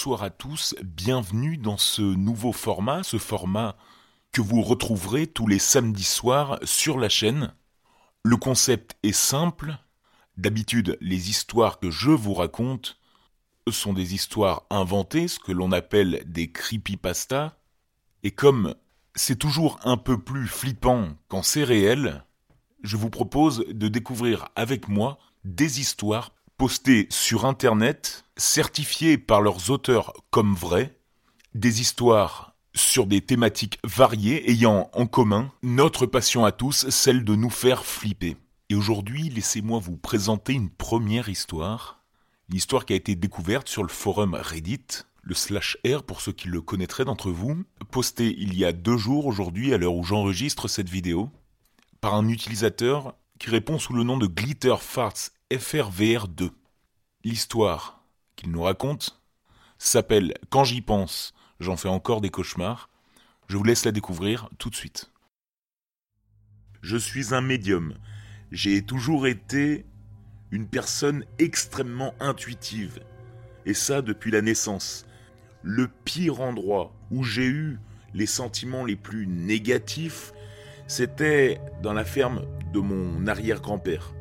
bonsoir à tous, bienvenue dans ce nouveau format, ce format que vous retrouverez tous les samedis soirs sur la chaîne. Le concept est simple, d'habitude les histoires que je vous raconte sont des histoires inventées, ce que l'on appelle des creepypasta, et comme c'est toujours un peu plus flippant quand c'est réel, je vous propose de découvrir avec moi des histoires postées sur Internet, certifiées par leurs auteurs comme vraies, des histoires sur des thématiques variées ayant en commun notre passion à tous, celle de nous faire flipper. Et aujourd'hui, laissez-moi vous présenter une première histoire, une histoire qui a été découverte sur le forum Reddit, le slash R pour ceux qui le connaîtraient d'entre vous, postée il y a deux jours aujourd'hui à l'heure où j'enregistre cette vidéo, par un utilisateur qui répond sous le nom de Glitter Farts FRVR2. L'histoire nous raconte s'appelle Quand j'y pense, j'en fais encore des cauchemars. Je vous laisse la découvrir tout de suite. Je suis un médium. J'ai toujours été une personne extrêmement intuitive. Et ça depuis la naissance. Le pire endroit où j'ai eu les sentiments les plus négatifs, c'était dans la ferme de mon arrière-grand-père.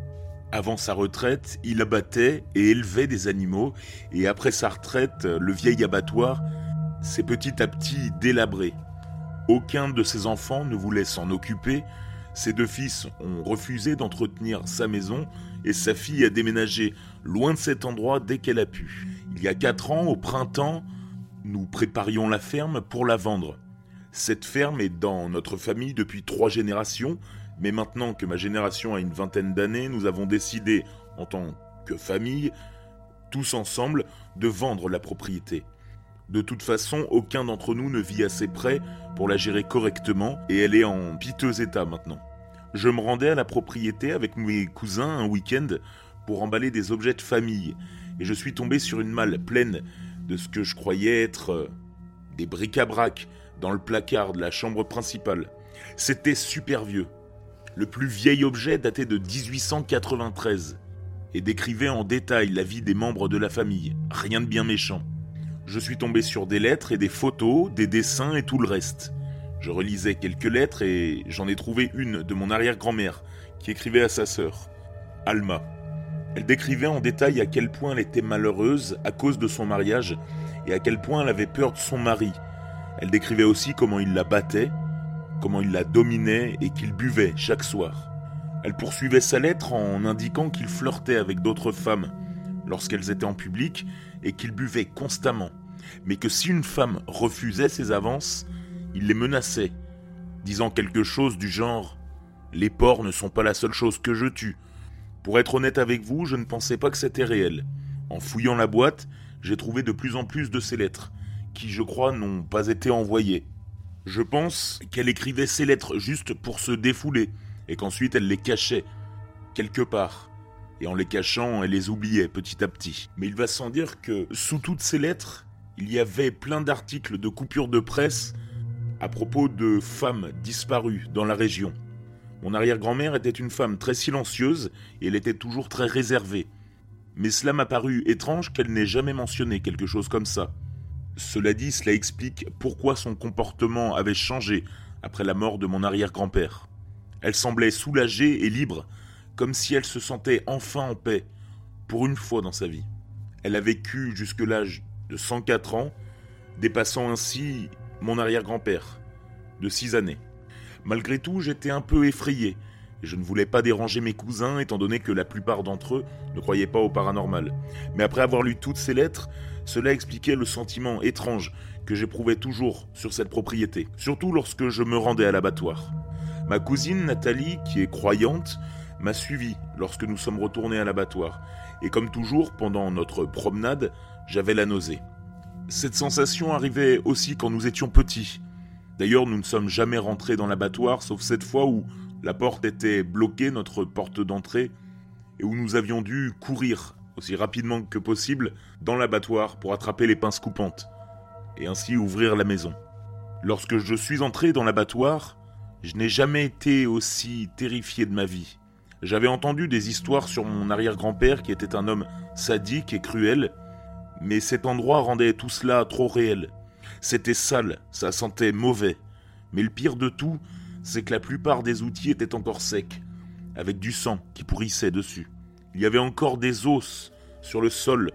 Avant sa retraite, il abattait et élevait des animaux, et après sa retraite, le vieil abattoir s'est petit à petit délabré. Aucun de ses enfants ne voulait s'en occuper, ses deux fils ont refusé d'entretenir sa maison, et sa fille a déménagé loin de cet endroit dès qu'elle a pu. Il y a quatre ans, au printemps, nous préparions la ferme pour la vendre. Cette ferme est dans notre famille depuis trois générations, mais maintenant que ma génération a une vingtaine d'années, nous avons décidé, en tant que famille, tous ensemble, de vendre la propriété. De toute façon, aucun d'entre nous ne vit assez près pour la gérer correctement, et elle est en piteux état maintenant. Je me rendais à la propriété avec mes cousins un week-end pour emballer des objets de famille, et je suis tombé sur une malle pleine de ce que je croyais être euh, des bric-à-brac, dans le placard de la chambre principale. C'était super vieux. Le plus vieil objet datait de 1893 et décrivait en détail la vie des membres de la famille. Rien de bien méchant. Je suis tombé sur des lettres et des photos, des dessins et tout le reste. Je relisais quelques lettres et j'en ai trouvé une de mon arrière-grand-mère qui écrivait à sa sœur, Alma. Elle décrivait en détail à quel point elle était malheureuse à cause de son mariage et à quel point elle avait peur de son mari elle décrivait aussi comment il la battait, comment il la dominait et qu'il buvait chaque soir. Elle poursuivait sa lettre en indiquant qu'il flirtait avec d'autres femmes lorsqu'elles étaient en public et qu'il buvait constamment, mais que si une femme refusait ses avances, il les menaçait, disant quelque chose du genre ⁇ Les porcs ne sont pas la seule chose que je tue. Pour être honnête avec vous, je ne pensais pas que c'était réel. En fouillant la boîte, j'ai trouvé de plus en plus de ces lettres, qui, je crois, n'ont pas été envoyées. Je pense qu'elle écrivait ces lettres juste pour se défouler, et qu'ensuite elle les cachait, quelque part. Et en les cachant, elle les oubliait petit à petit. Mais il va sans dire que, sous toutes ces lettres, il y avait plein d'articles de coupures de presse à propos de femmes disparues dans la région. Mon arrière-grand-mère était une femme très silencieuse et elle était toujours très réservée. Mais cela m'a paru étrange qu'elle n'ait jamais mentionné quelque chose comme ça. Cela dit, cela explique pourquoi son comportement avait changé après la mort de mon arrière-grand-père. Elle semblait soulagée et libre, comme si elle se sentait enfin en paix, pour une fois dans sa vie. Elle a vécu jusque l'âge de 104 ans, dépassant ainsi mon arrière-grand-père, de 6 années. Malgré tout, j'étais un peu effrayé, je ne voulais pas déranger mes cousins étant donné que la plupart d'entre eux ne croyaient pas au paranormal. Mais après avoir lu toutes ces lettres, cela expliquait le sentiment étrange que j'éprouvais toujours sur cette propriété, surtout lorsque je me rendais à l'abattoir. Ma cousine Nathalie, qui est croyante, m'a suivi lorsque nous sommes retournés à l'abattoir, et comme toujours pendant notre promenade, j'avais la nausée. Cette sensation arrivait aussi quand nous étions petits. D'ailleurs, nous ne sommes jamais rentrés dans l'abattoir, sauf cette fois où la porte était bloquée, notre porte d'entrée, et où nous avions dû courir aussi rapidement que possible dans l'abattoir pour attraper les pinces coupantes, et ainsi ouvrir la maison. Lorsque je suis entré dans l'abattoir, je n'ai jamais été aussi terrifié de ma vie. J'avais entendu des histoires sur mon arrière-grand-père qui était un homme sadique et cruel, Mais cet endroit rendait tout cela trop réel. C'était sale, ça sentait mauvais. Mais le pire de tout, c'est que la plupart des outils étaient encore secs, avec du sang qui pourrissait dessus. Il y avait encore des os sur le sol,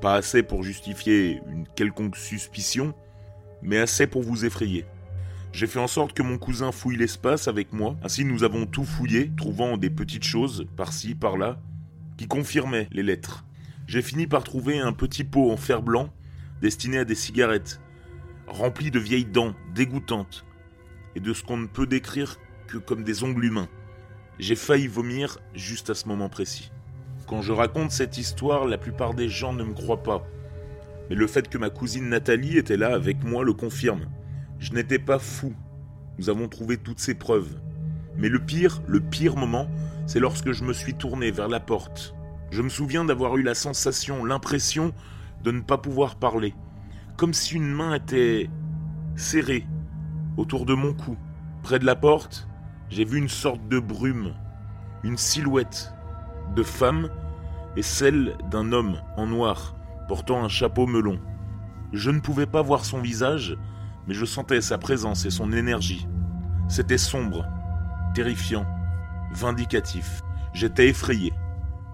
pas assez pour justifier une quelconque suspicion, mais assez pour vous effrayer. J'ai fait en sorte que mon cousin fouille l'espace avec moi, ainsi nous avons tout fouillé, trouvant des petites choses, par-ci, par-là, qui confirmaient les lettres. J'ai fini par trouver un petit pot en fer blanc, destiné à des cigarettes, rempli de vieilles dents dégoûtantes, et de ce qu'on ne peut décrire que comme des ongles humains. J'ai failli vomir juste à ce moment précis. Quand je raconte cette histoire, la plupart des gens ne me croient pas. Mais le fait que ma cousine Nathalie était là avec moi le confirme. Je n'étais pas fou. Nous avons trouvé toutes ces preuves. Mais le pire, le pire moment, c'est lorsque je me suis tourné vers la porte. Je me souviens d'avoir eu la sensation, l'impression de ne pas pouvoir parler. Comme si une main était serrée autour de mon cou. Près de la porte, j'ai vu une sorte de brume, une silhouette de femme et celle d'un homme en noir, portant un chapeau melon. Je ne pouvais pas voir son visage, mais je sentais sa présence et son énergie. C'était sombre, terrifiant, vindicatif. J'étais effrayé.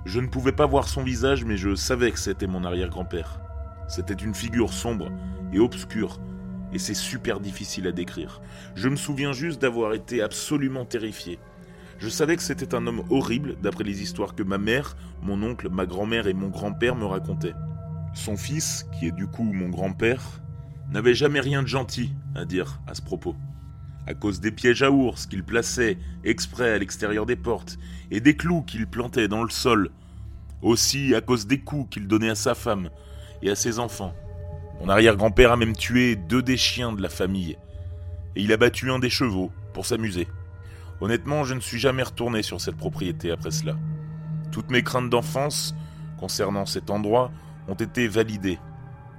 Je ne pouvais pas voir son visage, mais je savais que c'était mon arrière-grand-père. C'était une figure sombre et obscure, et c'est super difficile à décrire. Je me souviens juste d'avoir été absolument terrifié. Je savais que c'était un homme horrible, d'après les histoires que ma mère, mon oncle, ma grand-mère et mon grand-père me racontaient. Son fils, qui est du coup mon grand-père, n'avait jamais rien de gentil à dire à ce propos. À cause des pièges à ours qu'il plaçait exprès à l'extérieur des portes, et des clous qu'il plantait dans le sol. Aussi à cause des coups qu'il donnait à sa femme et à ses enfants. Mon arrière-grand-père a même tué deux des chiens de la famille, et il a battu un des chevaux pour s'amuser. Honnêtement, je ne suis jamais retourné sur cette propriété après cela. Toutes mes craintes d'enfance concernant cet endroit ont été validées.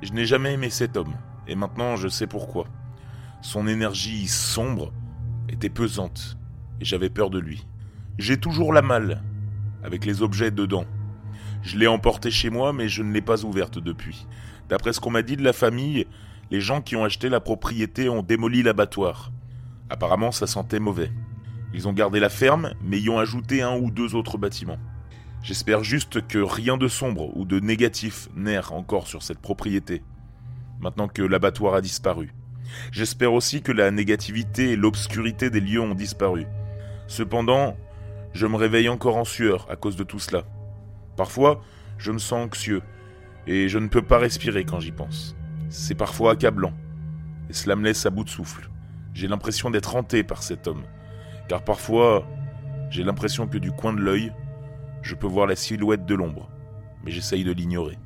Je n'ai jamais aimé cet homme, et maintenant je sais pourquoi. Son énergie sombre était pesante, et j'avais peur de lui. J'ai toujours la malle, avec les objets dedans. Je l'ai emportée chez moi, mais je ne l'ai pas ouverte depuis. D'après ce qu'on m'a dit de la famille, les gens qui ont acheté la propriété ont démoli l'abattoir. Apparemment, ça sentait mauvais. Ils ont gardé la ferme, mais y ont ajouté un ou deux autres bâtiments. J'espère juste que rien de sombre ou de négatif n'erre encore sur cette propriété, maintenant que l'abattoir a disparu. J'espère aussi que la négativité et l'obscurité des lieux ont disparu. Cependant, je me réveille encore en sueur à cause de tout cela. Parfois, je me sens anxieux, et je ne peux pas respirer quand j'y pense. C'est parfois accablant, et cela me laisse à bout de souffle. J'ai l'impression d'être hanté par cet homme, car parfois j'ai l'impression que du coin de l'œil, je peux voir la silhouette de l'ombre, mais j'essaye de l'ignorer.